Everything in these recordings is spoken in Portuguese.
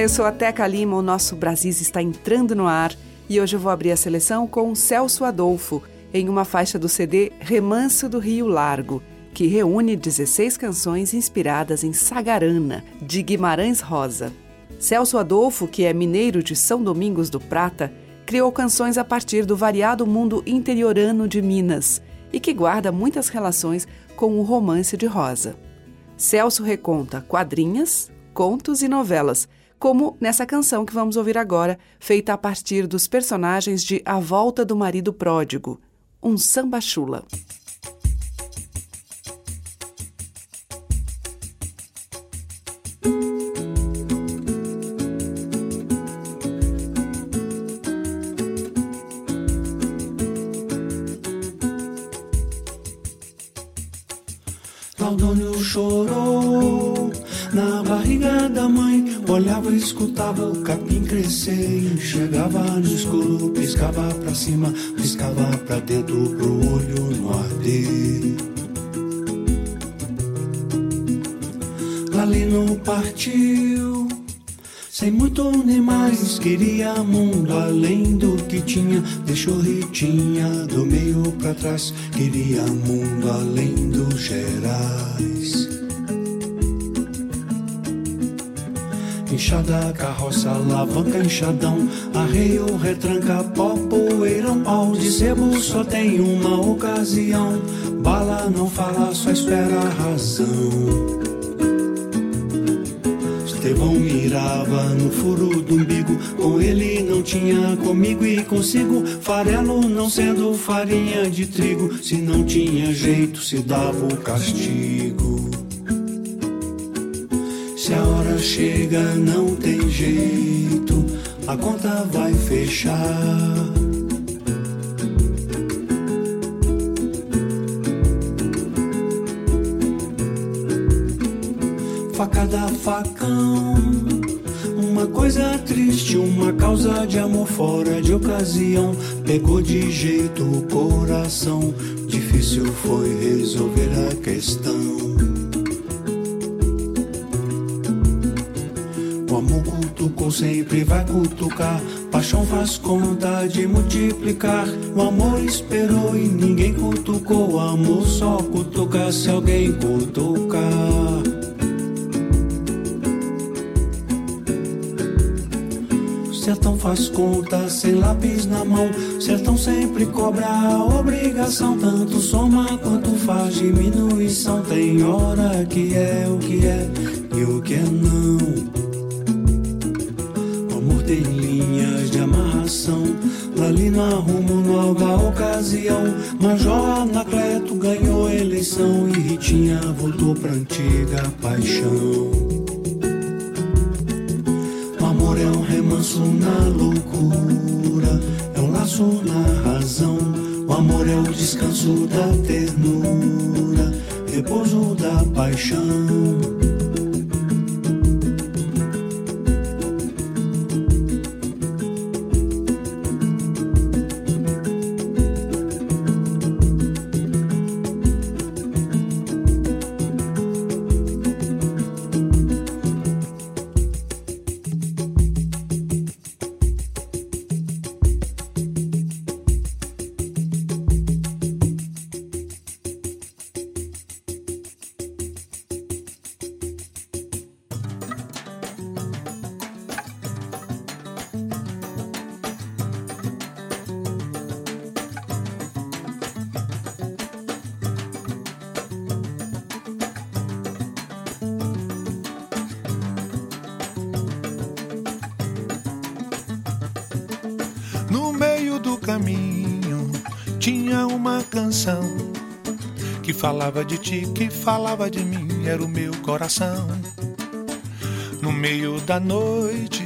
Eu sou a Teca Lima, o nosso Brasis está entrando no ar e hoje eu vou abrir a seleção com Celso Adolfo, em uma faixa do CD Remanso do Rio Largo, que reúne 16 canções inspiradas em Sagarana, de Guimarães Rosa. Celso Adolfo, que é mineiro de São Domingos do Prata, criou canções a partir do variado mundo interiorano de Minas e que guarda muitas relações com o romance de Rosa. Celso reconta quadrinhas, contos e novelas, como nessa canção que vamos ouvir agora, feita a partir dos personagens de A Volta do Marido Pródigo, um samba chula. Na barriga da mãe. Olhava e escutava o capim crescer. Chegava no escuro, piscava pra cima, piscava pra dentro, pro olho no arder. Lalino partiu. Sem muito nem mais, queria mundo além do que tinha. Deixou Ritinha do meio pra trás, queria mundo além dos Gerais. Enxada, carroça, alavanca, enxadão, arreio, retranca, pó, poeirão, pau de sebo, só tem uma ocasião. Bala não fala, só espera a razão. Estevão mirava no furo do umbigo. Com ele não tinha comigo e consigo. Farelo não sendo farinha de trigo. Se não tinha jeito, se dava o castigo. Se a hora chega, não tem jeito. A conta vai fechar. facada, facão. Uma coisa triste, uma causa de amor fora de ocasião. Pegou de jeito o coração. Difícil foi resolver a questão. Cutucou, sempre vai cutucar. Paixão faz conta de multiplicar. O amor esperou e ninguém cutucou. O amor só cutuca se alguém cutucar. Sertão faz conta sem lápis na mão. Sertão sempre cobra a obrigação. Tanto soma quanto faz diminuição. Tem hora que é o que é e o que é não. O tem linhas de amarração. Lali no arrumo, nova ocasião. Major Anacleto ganhou eleição. E Ritinha voltou pra antiga paixão amor é um remanso na loucura, é um laço na razão. O amor é o descanso da ternura, repouso da paixão. Falava de ti, que falava de mim, era o meu coração. No meio da noite,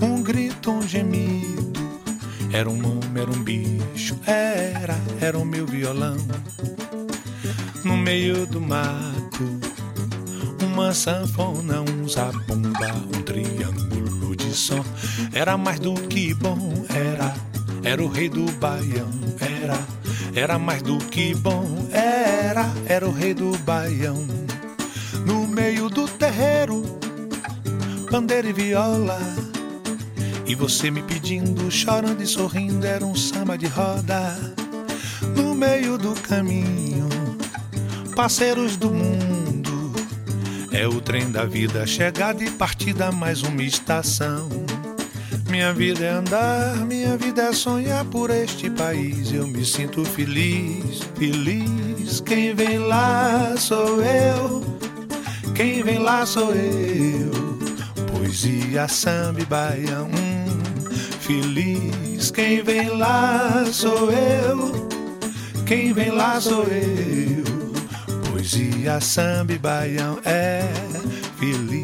um grito, um gemido. Era um homem, era um bicho, era, era o meu violão. No meio do mato, uma sanfona, um zabumba, um triângulo de som. Era mais do que bom, era, era o rei do baião, era, era mais do que bom, era, era o rei do baião. No meio do terreiro, pandeiro e viola. E você me pedindo, chorando e sorrindo, era um samba de roda. No meio do caminho, parceiros do mundo. É o trem da vida, chegada e partida, mais uma estação. Minha vida é andar, minha vida é sonhar por este país. Eu me sinto feliz, feliz. Quem vem lá sou eu, quem vem lá sou eu. Poesia, samba e baião. Hum, feliz, quem vem lá sou eu. Quem vem lá sou eu. Poesia, samba e baião é feliz.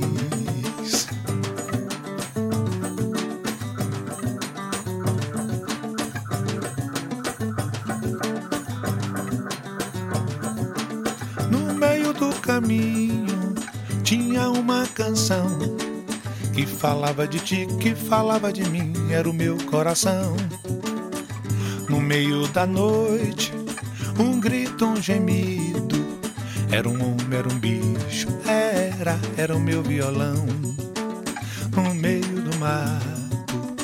Falava de ti, que falava de mim, era o meu coração. No meio da noite, um grito, um gemido. Era um homem, era um bicho, era, era o meu violão. No meio do mato,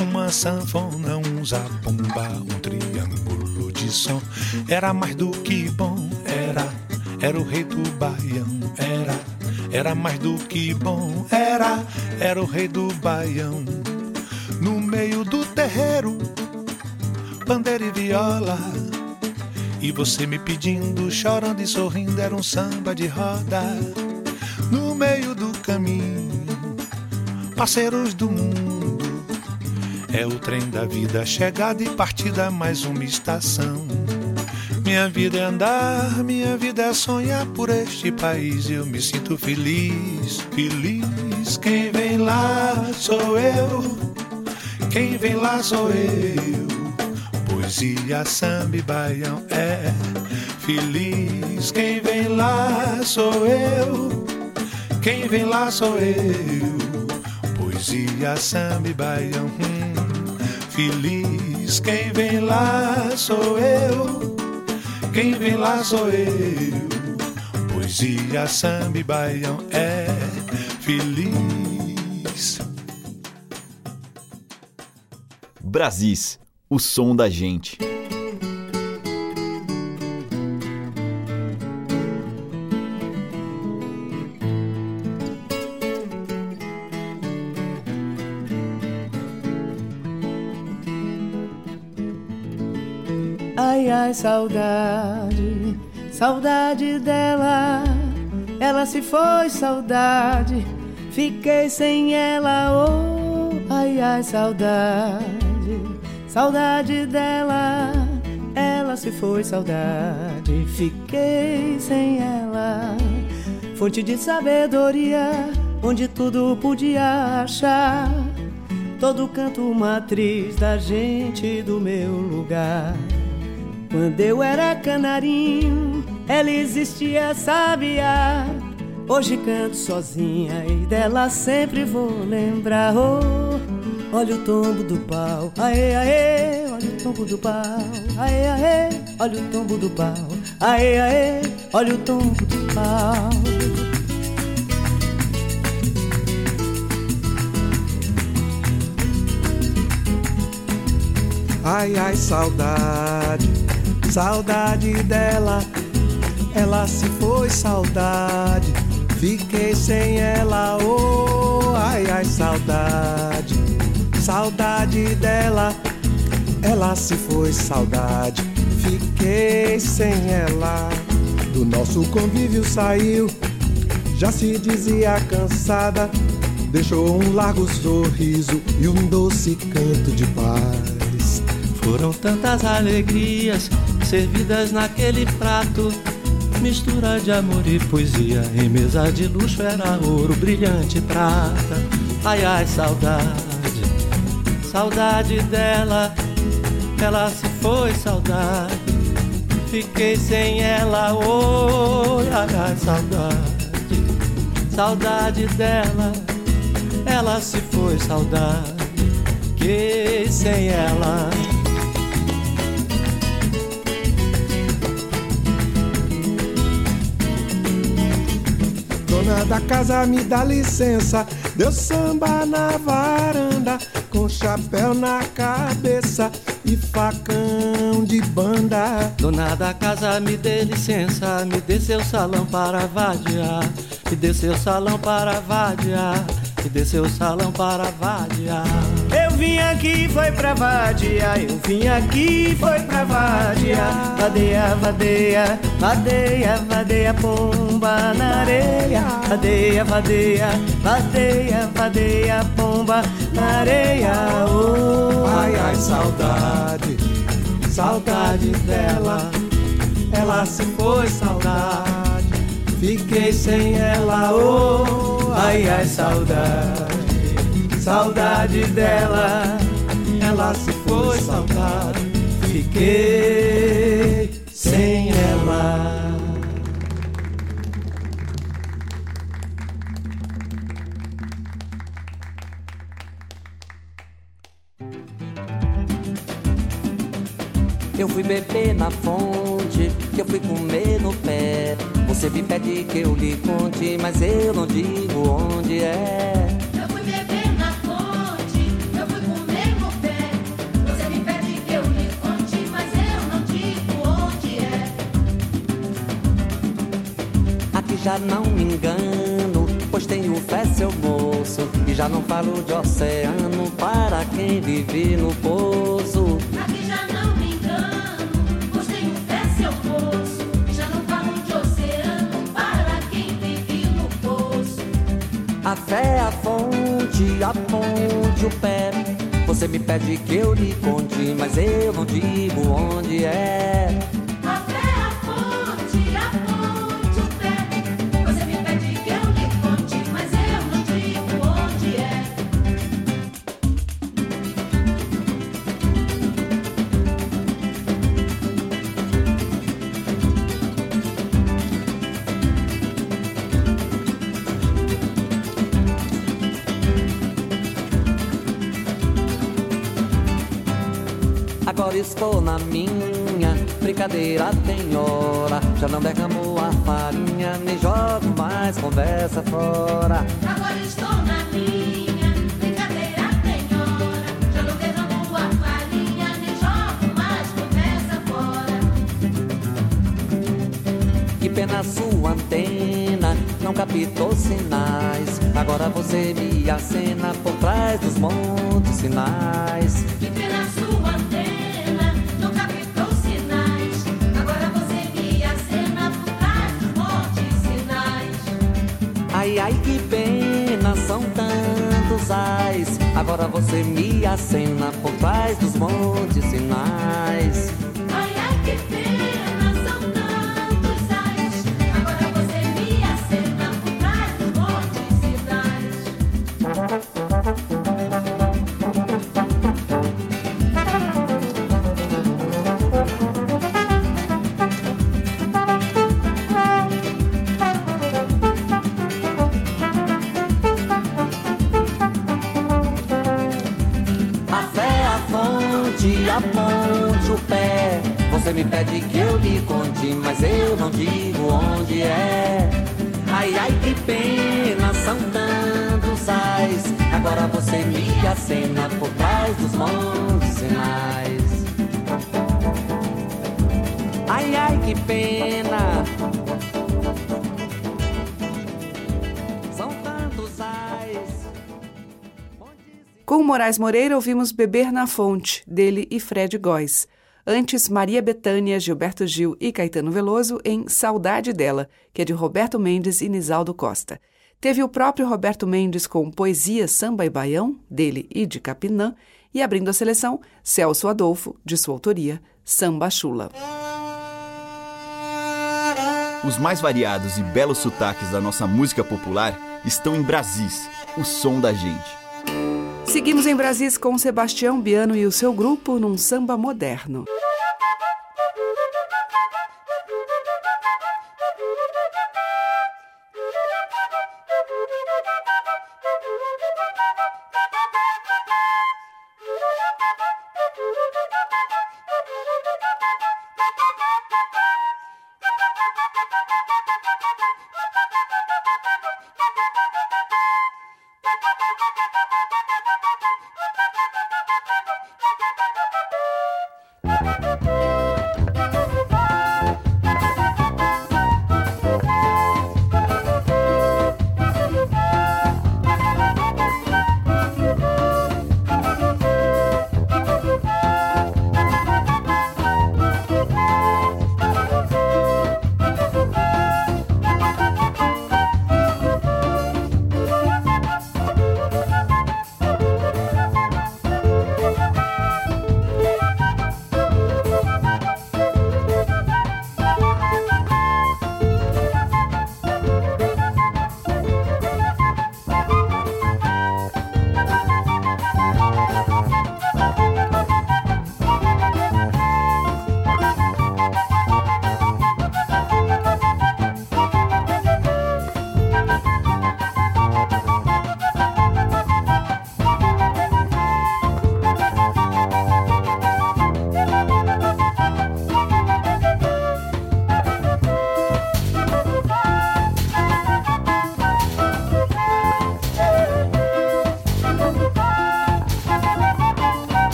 uma sanfona, um zabumba, um triângulo de som. Era mais do que bom, era, era o rei do baião, era, era mais do que bom, era, era o rei do baião. No meio do terreiro, pandeiro e viola. E você me pedindo, chorando e sorrindo, era um samba de roda. No meio do caminho, parceiros do mundo. É o trem da vida, chegada e partida, mais uma estação. Minha vida é andar, minha vida é sonhar por este país. Eu me sinto feliz, feliz. Quem vem lá sou eu, quem vem lá sou eu. Poesia, samba e baião é feliz. Quem vem lá sou eu, quem vem lá sou eu. Poesia, samba e baião, hum, feliz. Quem vem lá sou eu, quem vem lá sou eu. Poesia, samba e baião é feliz. Brasis, o som da gente. Saudade, saudade dela. Ela se foi, saudade. Fiquei sem ela, oh, ai, ai, saudade, saudade dela. Ela se foi, saudade. Fiquei sem ela. Fonte de sabedoria, onde tudo podia achar. Todo canto matriz da gente do meu lugar. Quando eu era canarinho, ela existia, sabia. Hoje canto sozinha e dela sempre vou lembrar. Oh, olha o tombo do pau, aê, aê, olha o tombo do pau, aê, aê, olha o tombo do pau, aê, aê, olha o tombo do pau. Ai, ai, saudade, saudade dela. Ela se foi, saudade. Fiquei sem ela, oh, ai, ai, saudade, saudade dela. Ela se foi, saudade. Fiquei sem ela. Do nosso convívio saiu, já se dizia cansada. deixou um largo sorriso e um doce canto de paz. Foram tantas alegrias servidas naquele prato. Mistura de amor e poesia em mesa de luxo era ouro brilhante prata. Ai ai, saudade, saudade dela, ela se foi, saudade. Fiquei sem ela, oi, ai ai, saudade, saudade dela, ela se foi, saudade. Fiquei sem ela. Dona da casa me dá licença, deu samba na varanda, com chapéu na cabeça e facão de banda. Dona da casa me dê licença, me dê seu salão para vadiar, me dê seu salão para vadiar, me dê seu salão para vadiar. Vim aqui, foi pra vadia, eu vim aqui, foi pra vadia. Vadeia, vadeia, vadeia, vadeia, pomba na areia. Vadeia, vadeia, vadeia, vadeia, pomba na areia. Oh, Ai, ai, saudade, saudade dela, ela se foi, saudade. Fiquei sem ela, oh, ai, ai, saudade, saudade dela, ela se foi, saudade. Fiquei sem ela. Eu fui beber na fonte, que eu fui comer no pé. Você me pede que eu lhe conte, mas eu não digo onde é. Já não me engano, pois tenho fé, seu moço. E já não falo de oceano para quem vive no poço. Aqui já não me engano, pois tenho fé, seu moço. Já não falo de oceano para quem vive no poço. A fé, é a fonte, a ponte, o pé. Você me pede que eu lhe conte, mas eu não digo onde é. Agora estou na minha, brincadeira tem hora. Já não derramo a farinha, nem jogo mais conversa fora. Agora estou na minha, brincadeira tem hora. Já não derramo a farinha, nem jogo mais conversa fora. Que pena sua antena, não captou sinais. Agora você me acena por trás dos montes sinais. Agora você me acena por trás dos montes sinais. Você me pede que eu lhe conte, mas eu não digo onde é. Ai, ai, que pena, são tantos ais. Agora você me acena por trás dos montes sinais. Ai, ai, que pena. Com Moraes Moreira ouvimos Beber na Fonte, dele e Fred Góes. Antes, Maria Bethânia, Gilberto Gil e Caetano Veloso em Saudade Dela, que é de Roberto Mendes e Nisaldo Costa. Teve o próprio Roberto Mendes com Poesia, Samba e Baião, dele e de Capinã, e abrindo a seleção, Celso Adolfo, de sua autoria, Samba Chula. Os mais variados e belos sotaques da nossa música popular estão em Brasis, o som da gente. Seguimos em Brasis com Sebastião Biano e o seu grupo num samba moderno. Machadeiro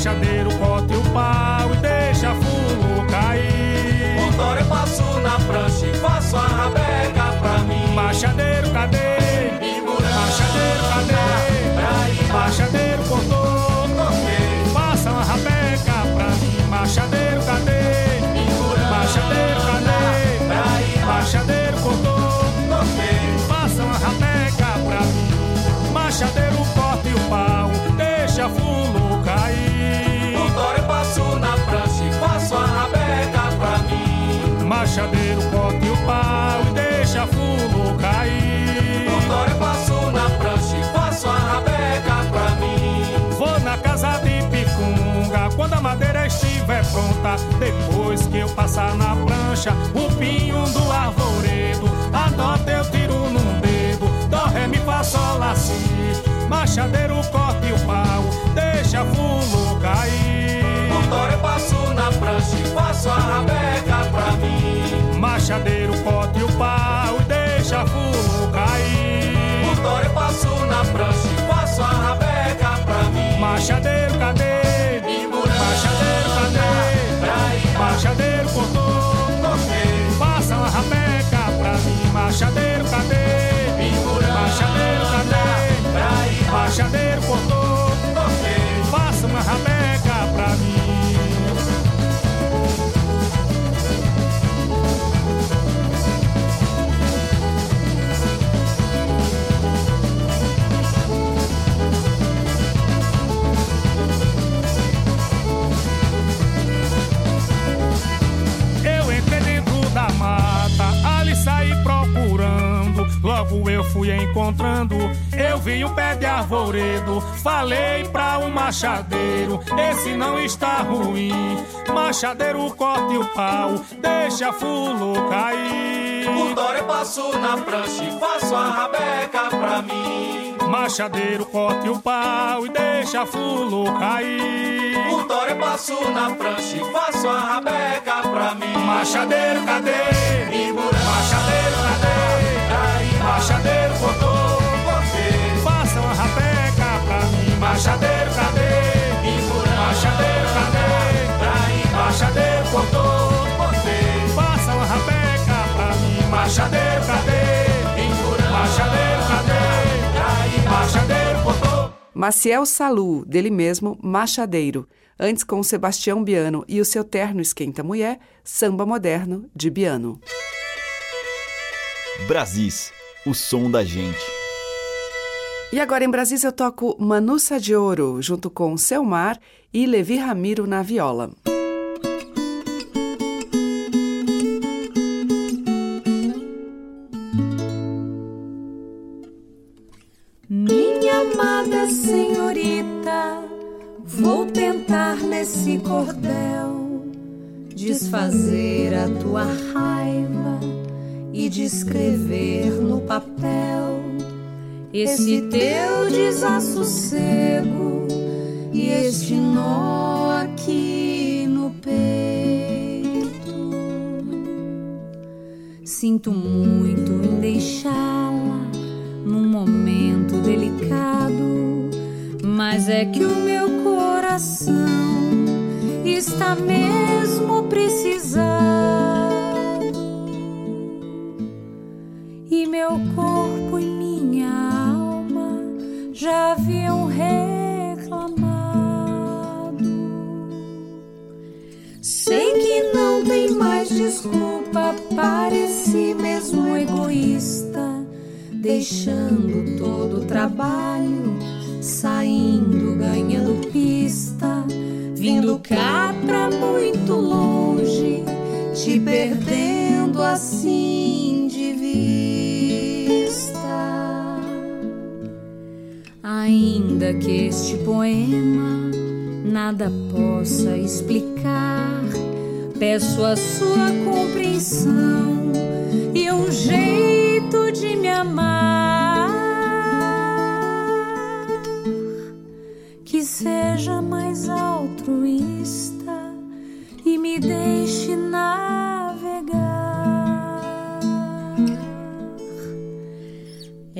e. Machadeiro corte o pau e deixa fulo cair. O toro eu passo na prancha e faço a rabeca pra mim. Machadeiro, cadê? Machadeiro, cadê? Machadeiro cortou. Faça uma rabeca pra mim. Machadeiro, cadê? Machadeiro, cadê? Machadeiro cortou. Faça uma rabeca pra mim. Machadeiro corta e o pau. Deixa fulo Machadeiro corta e o pau e deixa fulo cair. O toro eu passo na prancha e faço a rabeca pra mim. Vou na casa de Picunga quando a madeira estiver pronta. Depois que eu passar na prancha, o pinho do arvoredo. A nota eu tiro num dedo. Dó, ré, mi, fá, sol, lá, si. Machadeiro corta e o pau, deixa fulo cair. O toro eu passo na prancha e faço a rabeca pra mim. Machadeiro corta e o pau e deixa fulo cair. O toro eu passo na prancha e faço a rabeca pra mim. Machadeiro, cadê? Machadeiro, cadê? Machadeiro cortou. Faça uma rabeca pra mim. Machadeiro, cadê? Machadeiro, cadê? Machadeiro cortou. Vi um pé de arvoredo. Falei pra um machadeiro, esse não está ruim. Machadeiro corte o pau, deixa fulo cair. O eu passo na prancha e faço a rabeca pra mim. Machadeiro corte o pau e deixa fulo cair. O eu passo na prancha e faço a rabeca pra mim. Machadeiro, cadê? Machadeiro, cadê? Machadeiro cortou. Mim. Machadeiro, cadê? Machadeiro, cadê? Machadeiro cortou. Faça uma rabeca pra mim. Machadeiro, cadê? Machadeiro, cadê? Machadeiro cortou. Maciel Salu, dele mesmo, Machadeiro. Antes com Sebastião Biano e o seu terno Esquenta Mulher, samba moderno de Biano. Brasis, o som da gente. E agora em Brasília eu toco Manuça de Ouro, junto com Selmar e Levi Ramiro na viola. Minha amada senhorita, vou tentar nesse cordel desfazer a tua raiva e descrever no papel esse teu desassossego e este nó aqui no peito. Sinto muito em deixá-la num momento delicado, mas é que o meu coração está mesmo precisado e meu corpo já haviam reclamado. Sei que não tem mais desculpa, pareci mesmo egoísta, deixando todo o trabalho, saindo, ganhando pista, vindo cá pra muito longe, te perdendo assim de vista. Ainda que este poema nada possa explicar, peço a sua compreensão e um jeito de me amar que seja mais altruísta e me deixe navegar.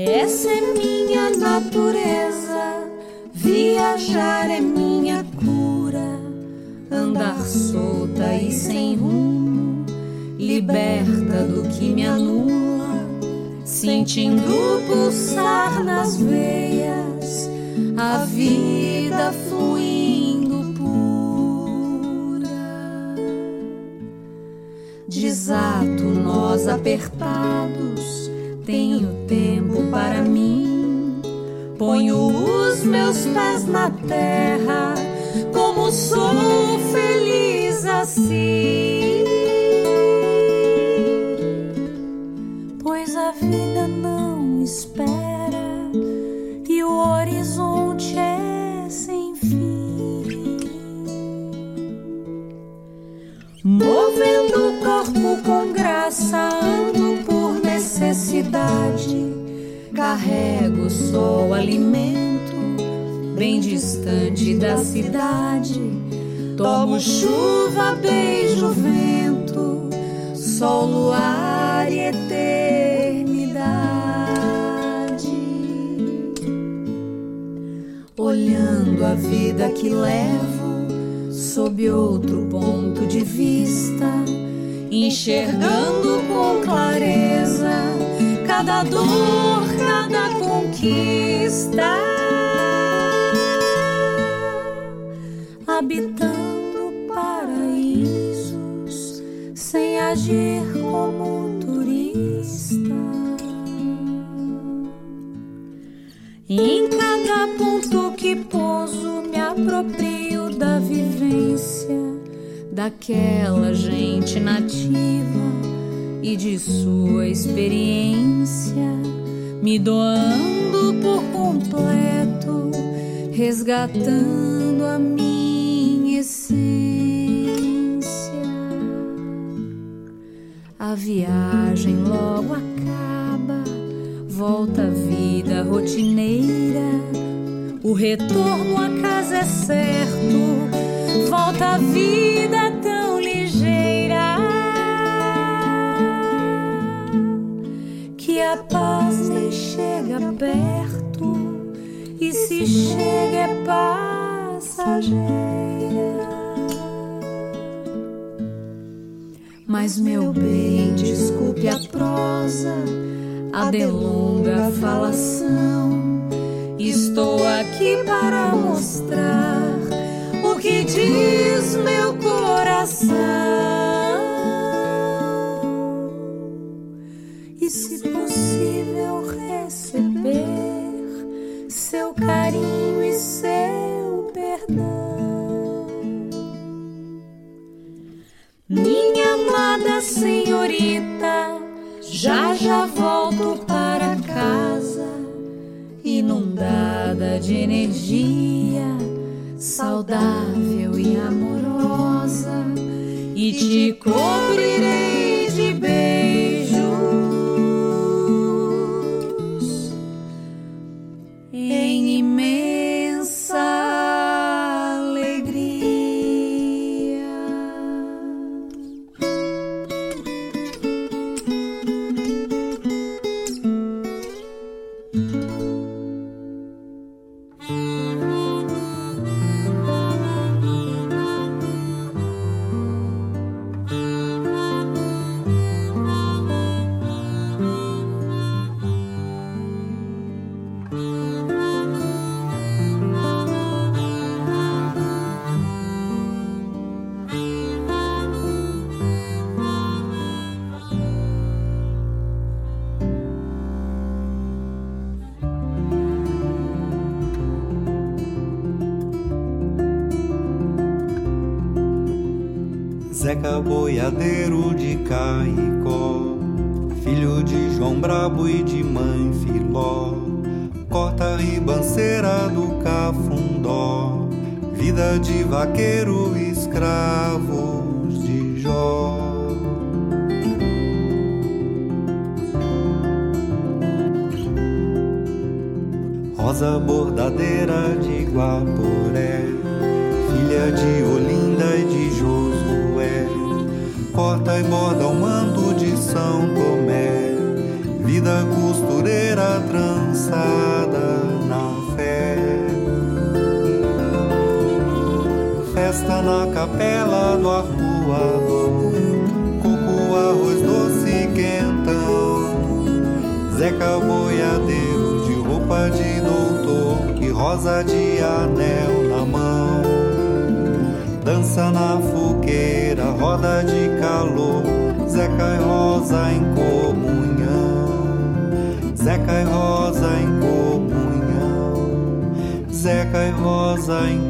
Essa é minha natureza, viajar é minha cura, andar solta e sem rumo, liberta do que me anula, sentindo pulsar nas veias a vida fluindo pura. Desato nós apertados, ponho os meus pés na terra, como sou feliz assim. Pois a vida não espera e o horizonte é sem fim. Movendo o corpo com graça, ando por necessidade. Carrego só alimento, bem distante da cidade. Tomo chuva, beijo vento, sol, luar e eternidade. Olhando a vida que levo sob outro ponto de vista, enxergando com clareza cada dor, cada conquista, habitando paraísos sem agir como turista. Em cada ponto que pouso, me aproprio da vivência daquela gente nativa e de sua experiência, me doando por completo, resgatando a minha essência. A viagem logo acaba, volta a vida rotineira. O retorno à casa é certo, volta a vida perto, e se chega é passageira. Mas meu bem, desculpe a prosa, a delonga falação. Estou aqui para mostrar o que diz senhorita, já já volto para casa, inundada de energia, saudável e amorosa, e te cobrirei Zeca boiadeiro de Caicó, filho de João Brabo e de mãe Filó, corta ribanceira do Cafundó, vida de vaqueiro escravos de Jó. Rosa bordadeira de Guaporé, filha de Olinda e borda o manto de São Tomé, vida costureira trançada na fé. Festa na capela do arpoador. Coco, arroz doce quentão. Zeca boiadeiro de roupa de doutor e rosa de anel na mão. Dança na fogueira, roda de Rosa em comunhão. Zeca e Rosa em comunhão. Zeca e Rosa em comunhão.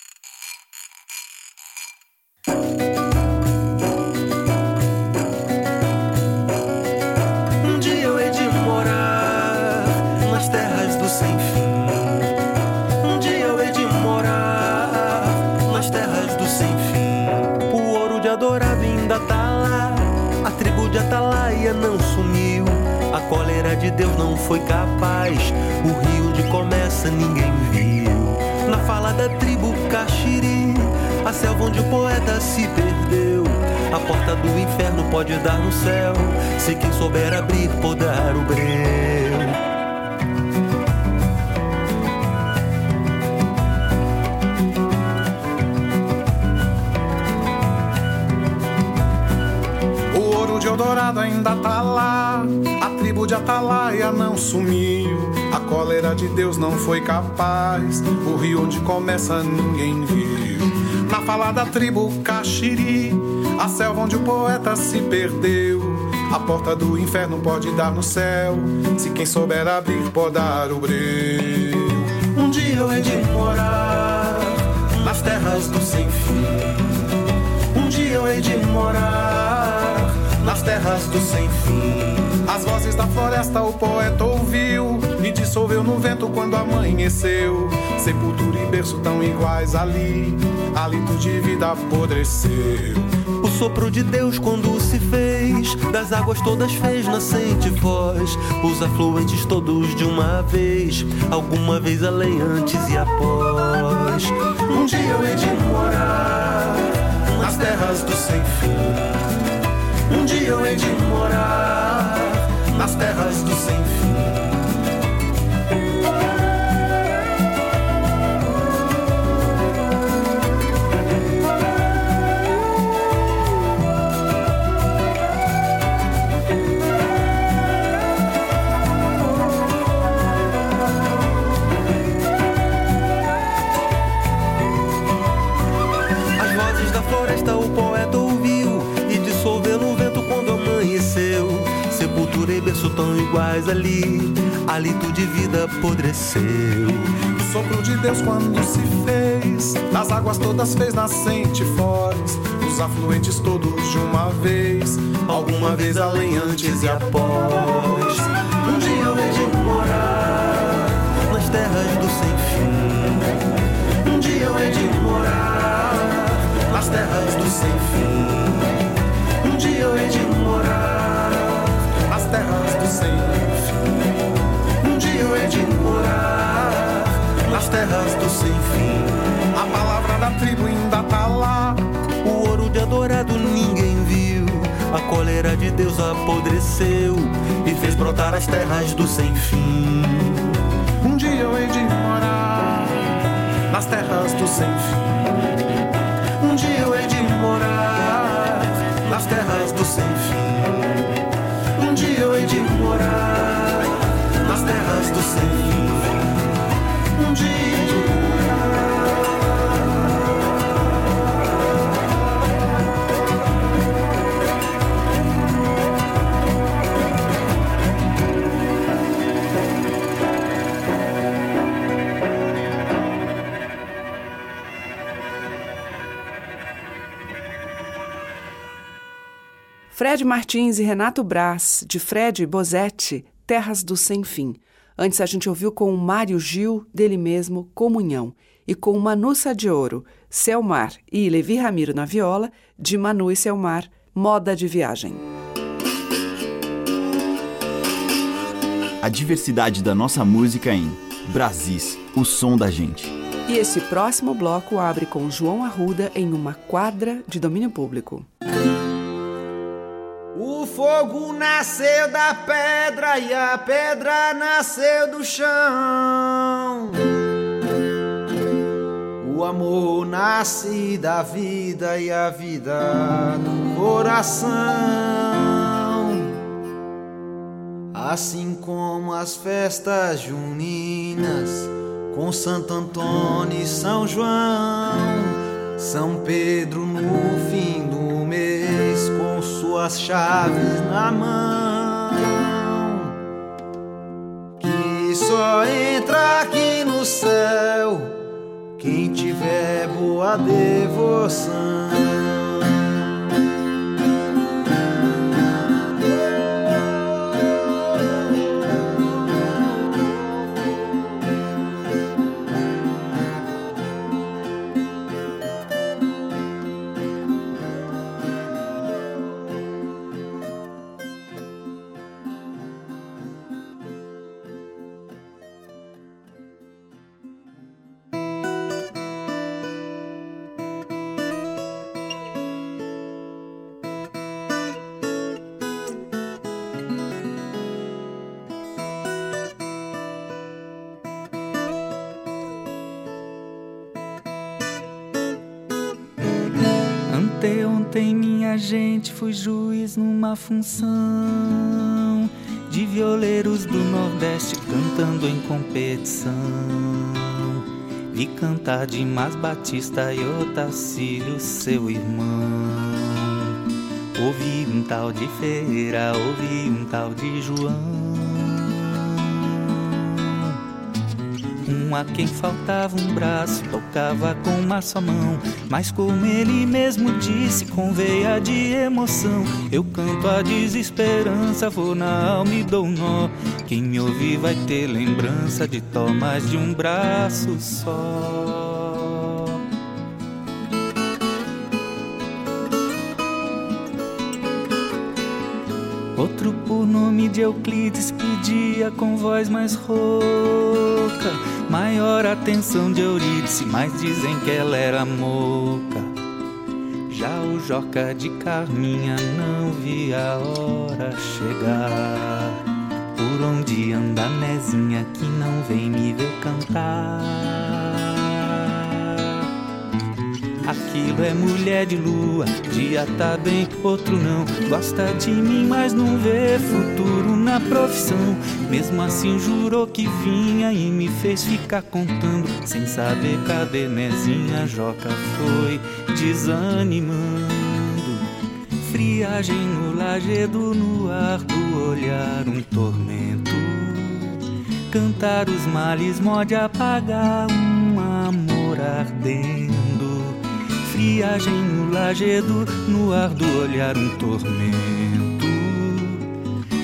Foi capaz. O rio onde começa ninguém viu. Na fala da tribo Caxiri, a selva onde o poeta se perdeu. A porta do inferno pode dar no céu. Se quem souber abrir, podar o breu. Ainda tá lá. A tribo de Atalaia não sumiu. A cólera de Deus não foi capaz. O rio onde começa ninguém viu. Na fala da tribo Caxiri, a selva onde o poeta se perdeu. A porta do inferno pode dar no céu. Se quem souber abrir, podar o breu. Um dia eu hei de morar nas terras do sem fim. Um dia eu hei de morar nas terras do sem fim. As vozes da floresta o poeta ouviu e dissolveu no vento quando amanheceu. Sepultura e berço tão iguais ali, hálito de vida apodreceu. O sopro de Deus quando se fez, das águas todas fez nascente voz, os afluentes todos de uma vez, alguma vez além, antes e após. Um dia eu hei de morar nas terras do sem fim. Um dia eu hei de morar nas terras do sem fim. Iguais ali, hálito de vida apodreceu. O sopro de Deus quando se fez, das águas todas fez nascente foz, os afluentes todos de uma vez, alguma vez além, antes e após. Um dia eu hei de morar nas terras do sem fim. Um dia eu hei de morar nas terras do sem fim. Um dia eu hei de morar nas sem fim. Um dia eu hei de morar nas terras do sem fim. A palavra da tribo ainda tá lá. O ouro de adorado ninguém viu. A cólera de Deus apodreceu e fez brotar as terras do sem fim. Um dia eu hei de morar nas terras do sem fim. Fred Martins e Renato Braz, de Fred Bozetti, Terras do Sem Fim. Antes a gente ouviu com o Mário Gil, dele mesmo, Comunhão. E com Manuça de Ouro, Selmar e Levi Ramiro na viola, de Manu e Selmar, Moda de Viagem. A diversidade da nossa música em Brasis, o som da gente. E esse próximo bloco abre com João Arruda em uma quadra de domínio público. O fogo nasceu da pedra e a pedra nasceu do chão. O amor nasce da vida e a vida do coração. Assim como as festas juninas com Santo Antônio e São João, São Pedro no fim do mês suas chaves na mão. Que só entra aqui no céu quem tiver boa devoção. Gente, fui juiz numa função de violeiros do Nordeste cantando em competição. Vi cantar Dimas Batista e Otacílio, seu irmão. Ouvi um tal de Ferreira, ouvi um tal de João. Um a quem faltava um braço, tocava com uma só mão. Mas como ele mesmo disse, com veia de emoção, eu canto a desesperança, vou na alma e dou um nó. Quem me ouvir vai ter lembrança de tomas de um braço só. Outro por nome de Euclides pedia com voz mais rouca Maior atenção de Eurídice, mas dizem que ela era moca. Já o Joca de Carminha não via a hora chegar. Por onde anda a Nezinha que não vem me ver cantar Aquilo é mulher de lua, dia tá bem, outro não. Gosta de mim, mas não vê futuro na profissão. Mesmo assim jurou que vinha e me fez ficar contando. Sem saber cadê Nezinha, Joca foi desanimando. Friagem no lajedo, no ar do olhar, um tormento. Cantar os males, mode apagar um amor ardendo. Friagem no lajedo, no ar do olhar, um tormento.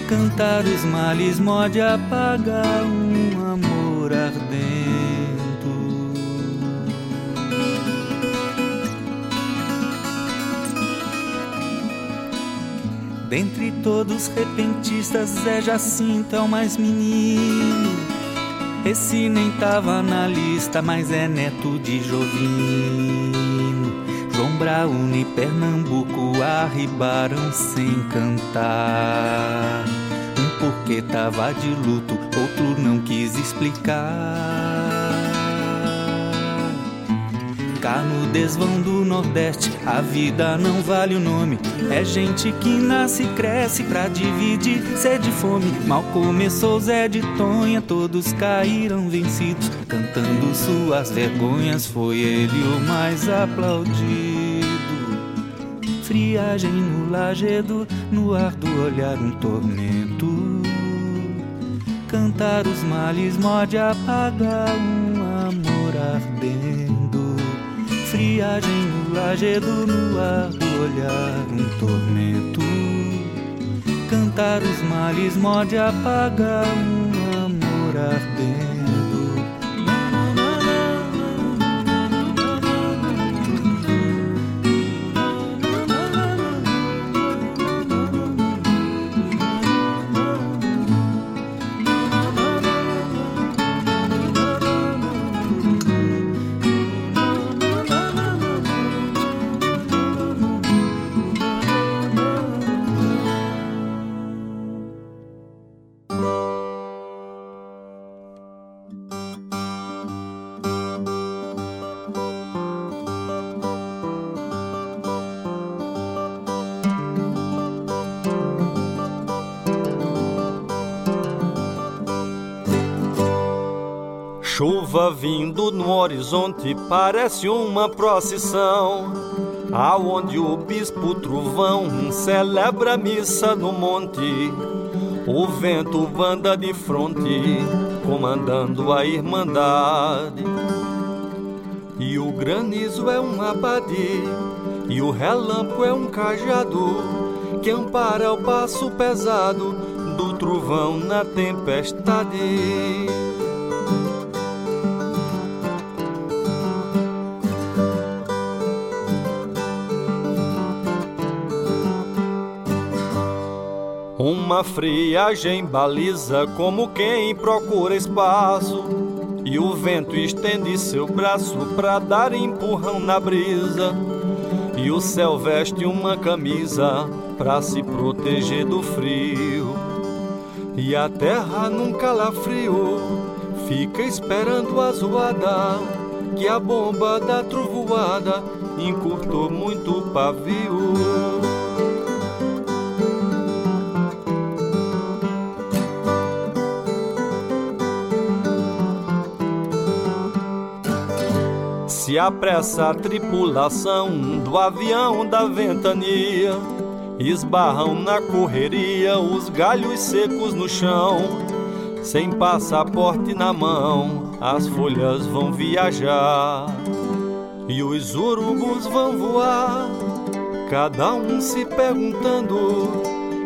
Cantar os males, mode apagar um amor ardendo. Dentre todos repentistas, Zé Jacinto é o mais menino. Esse nem tava na lista, mas é neto de Jovino. João Braune e Pernambuco arribaram sem cantar. Um porque tava de luto, outro não quis explicar. Cá no desvão do Nordeste, a vida não vale o nome. É gente que nasce e cresce pra dividir sede e fome. Mal começou Zé de Tonha, todos caíram vencidos. Cantando suas vergonhas, foi ele o mais aplaudido. Friagem no lajedo, no ar do olhar um tormento. Cantar os males, mode apagar um amor ardendo friagem no lajedo, no ar do olhar, um tormento. Cantar os males, mode apagar um amor ardendo. Vindo no horizonte parece uma procissão, aonde o bispo trovão celebra a missa no monte. O vento anda de fronte, comandando a irmandade. E o granizo é um abade, e o relâmpago é um cajado, que ampara o passo pesado do trovão na tempestade. Uma friagem baliza como quem procura espaço. E o vento estende seu braço pra dar empurrão na brisa. E o céu veste uma camisa pra se proteger do frio. E a terra num calafrio fica esperando a zoada. Que a bomba da trovoada encurtou muito o pavio. Se apressa a tripulação do avião da ventania, esbarram na correria os galhos secos no chão. Sem passaporte na mão, as folhas vão viajar e os urubus vão voar, cada um se perguntando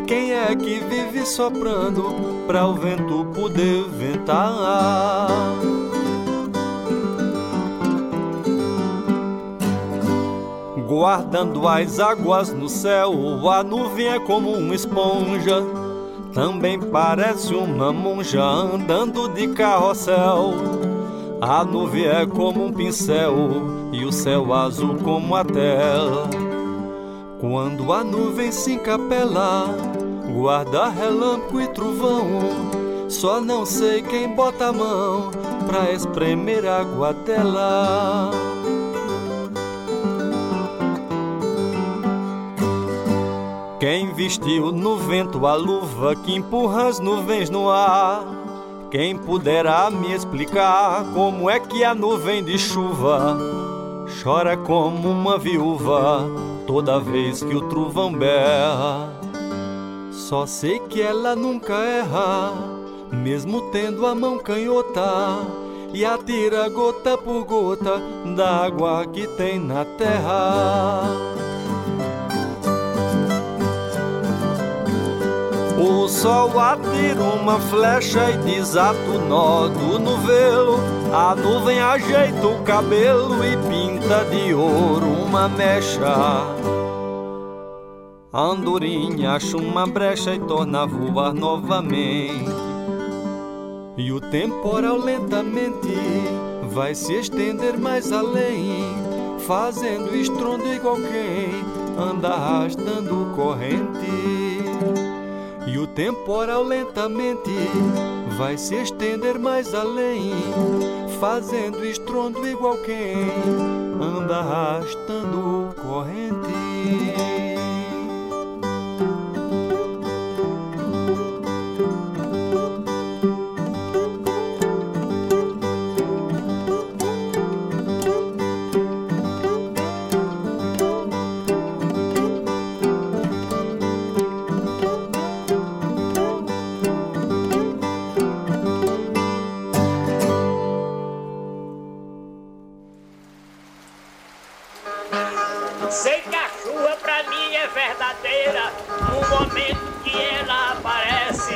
quem é que vive soprando para o vento poder ventar. Guardando as águas no céu, a nuvem é como uma esponja. Também parece uma monja andando de carrossel. A nuvem é como um pincel e o céu azul como a tela. Quando a nuvem se encapela, guarda relâmpago e trovão. Só não sei quem bota a mão pra espremer água dela. Quem vestiu no vento a luva que empurra as nuvens no ar? Quem puderá me explicar como é que a nuvem de chuva chora como uma viúva toda vez que o trovão berra. Só sei que ela nunca erra, mesmo tendo a mão canhota, e atira gota por gota da água que tem na terra. O sol atira uma flecha e desata o nó do novelo. A nuvem ajeita o cabelo e pinta de ouro uma mecha. A andorinha acha uma brecha e torna a voar novamente. E o temporal lentamente vai se estender mais além, fazendo estrondo igual quem anda arrastando corrente. E o temporal lentamente vai se estender mais além, fazendo estrondo igual quem anda arrastando corrente. No momento que ela aparece,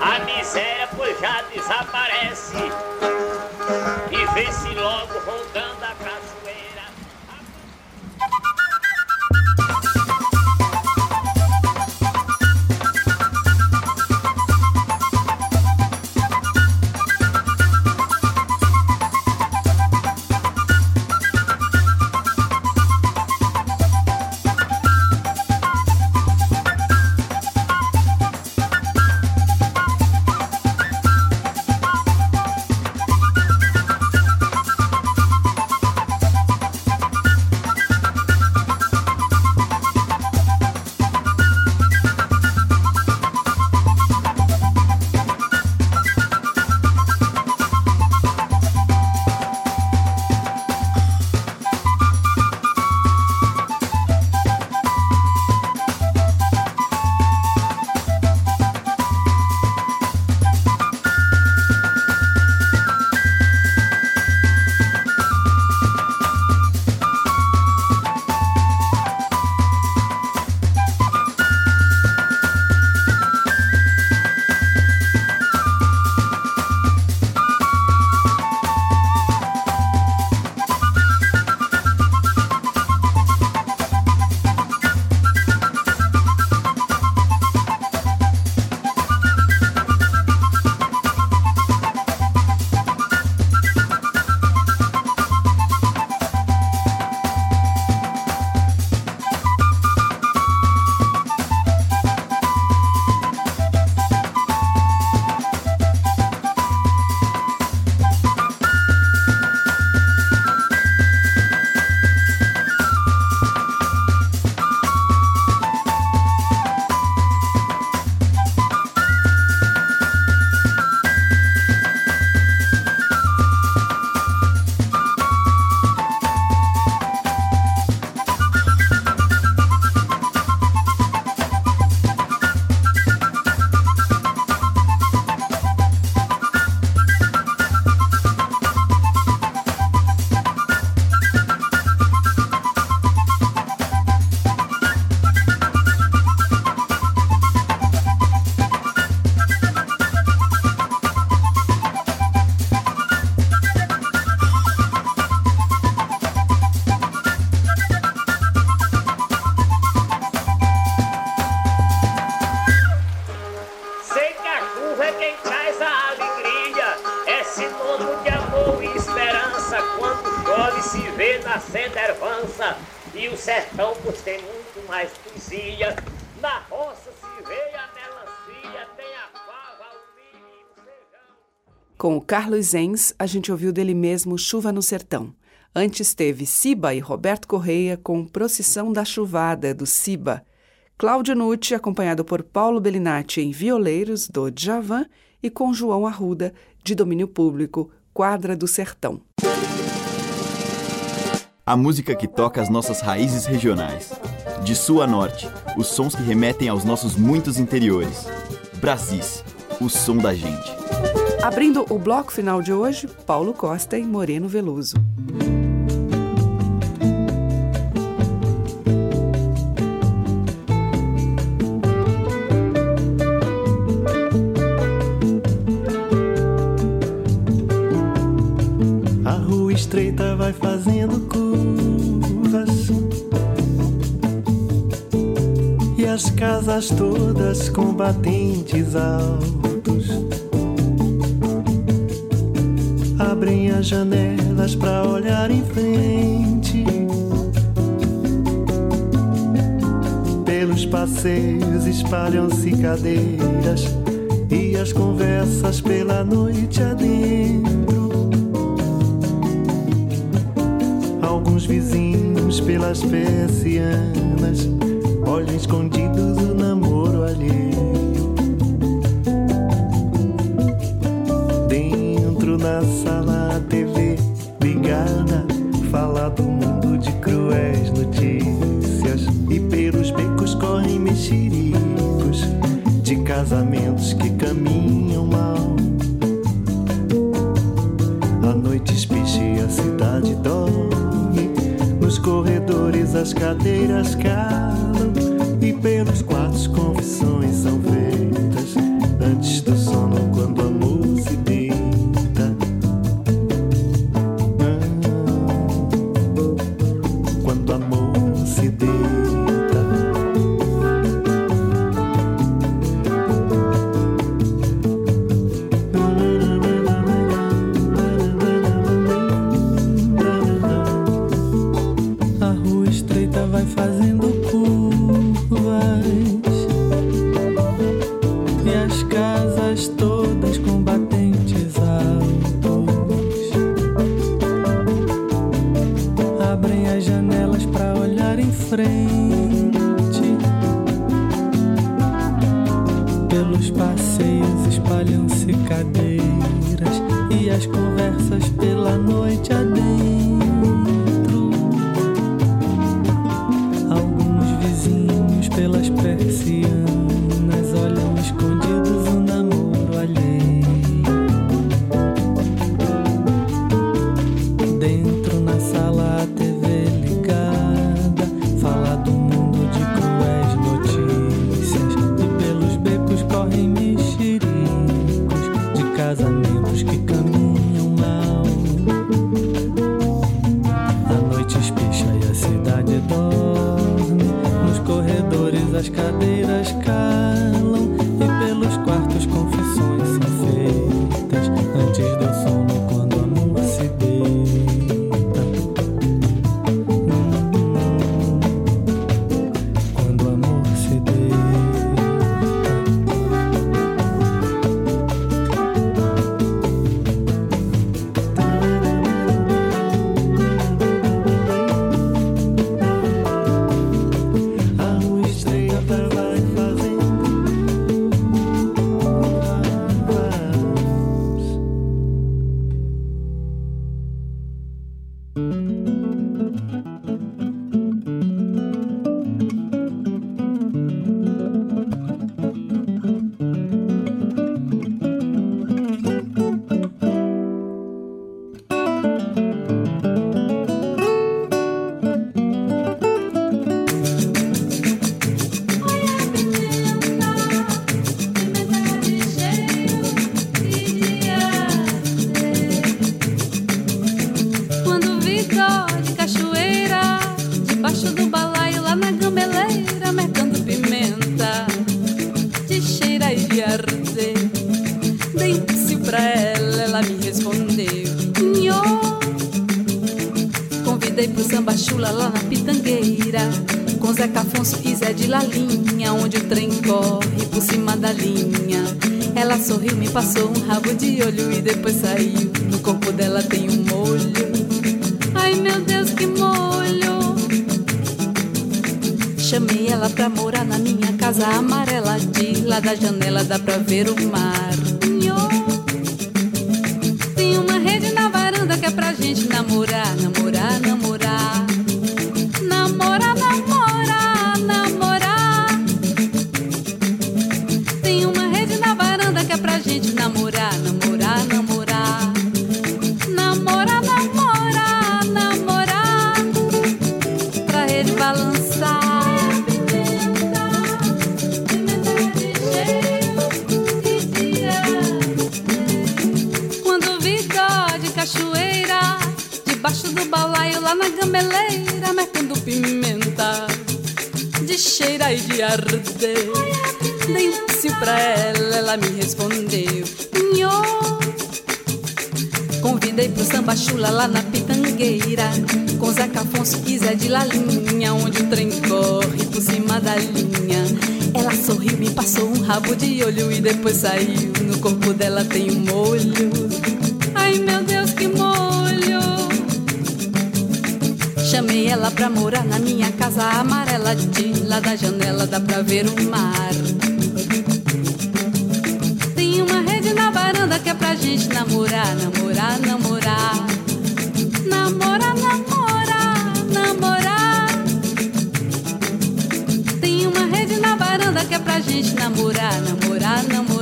a miséria pois já desaparece. E vê-se logo rondando Carlos Zenz, a gente ouviu dele mesmo Chuva no Sertão. Antes teve Siba e Roberto Correia com Procissão da Chuvada, do Siba. Cláudio Nucci, acompanhado por Paulo Bellinati em Violeiros, do Djavan, e com João Arruda, de domínio público, Quadra do Sertão. a música que toca as nossas raízes regionais. De sul a norte, os sons que remetem aos nossos muitos interiores. Brasis, o som da gente. Abrindo o bloco final de hoje, Paulo Costa e Moreno Veloso. A rua estreita vai fazendo curvas E as casas todas com batentes Abrem as janelas pra olhar em frente Pelos passeios espalham-se cadeiras E as conversas pela noite adentro Alguns vizinhos pelas persianas olham escondidos o namoro alheio. Na sala a TV ligada, fala do mundo de cruéis notícias. E pelos becos correm mexericos de casamentos que caminham mal. A noite espicha e a cidade dorme. Nos corredores as cadeiras calam. E pelos quartos confissões frente. Pelos passeios espalham-se cadeiras E as conversas pela noite adentro De Lalinha, onde o trem corre por cima da linha. Ela sorriu, me passou um rabo de olho e depois saiu. No corpo dela tem um molho. Ai meu Deus, que molho! Chamei ela pra morar na minha casa amarela. De lá da janela dá pra ver o mar. Saiu. No corpo dela tem um molho. Ai meu Deus, que molho! Chamei ela pra morar na minha casa amarela de lá da janela dá pra ver o mar. Tem uma rede na varanda que é pra gente namorar, namorar, namorar. Namorar, namorar, namorar. Tem uma rede na varanda que é pra gente namorar, namorar, namorar. Namorar,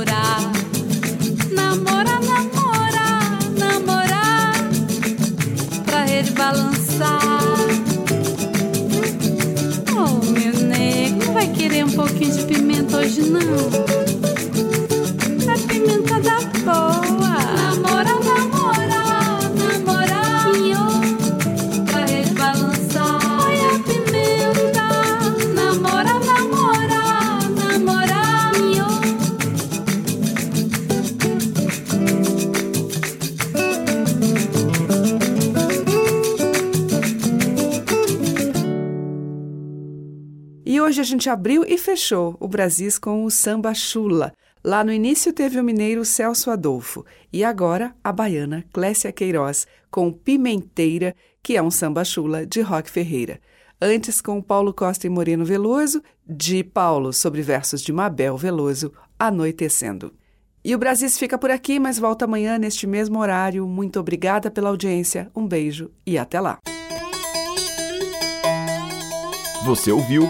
Oh, meu nego, não vai querer um pouquinho de pimenta hoje, não? Gente abriu e fechou o Brasis com o samba chula. Lá no início teve o mineiro Celso Adolfo e agora a baiana Clécia Queiroz com Pimenteira, que é um samba chula de Roque Ferreira. Antes com Paulo Costa e Moreno Veloso, de Paulo sobre versos de Mabel Veloso, Anoitecendo. E o Brasis fica por aqui, mas volta amanhã neste mesmo horário. Muito obrigada pela audiência, um beijo e até lá. Você ouviu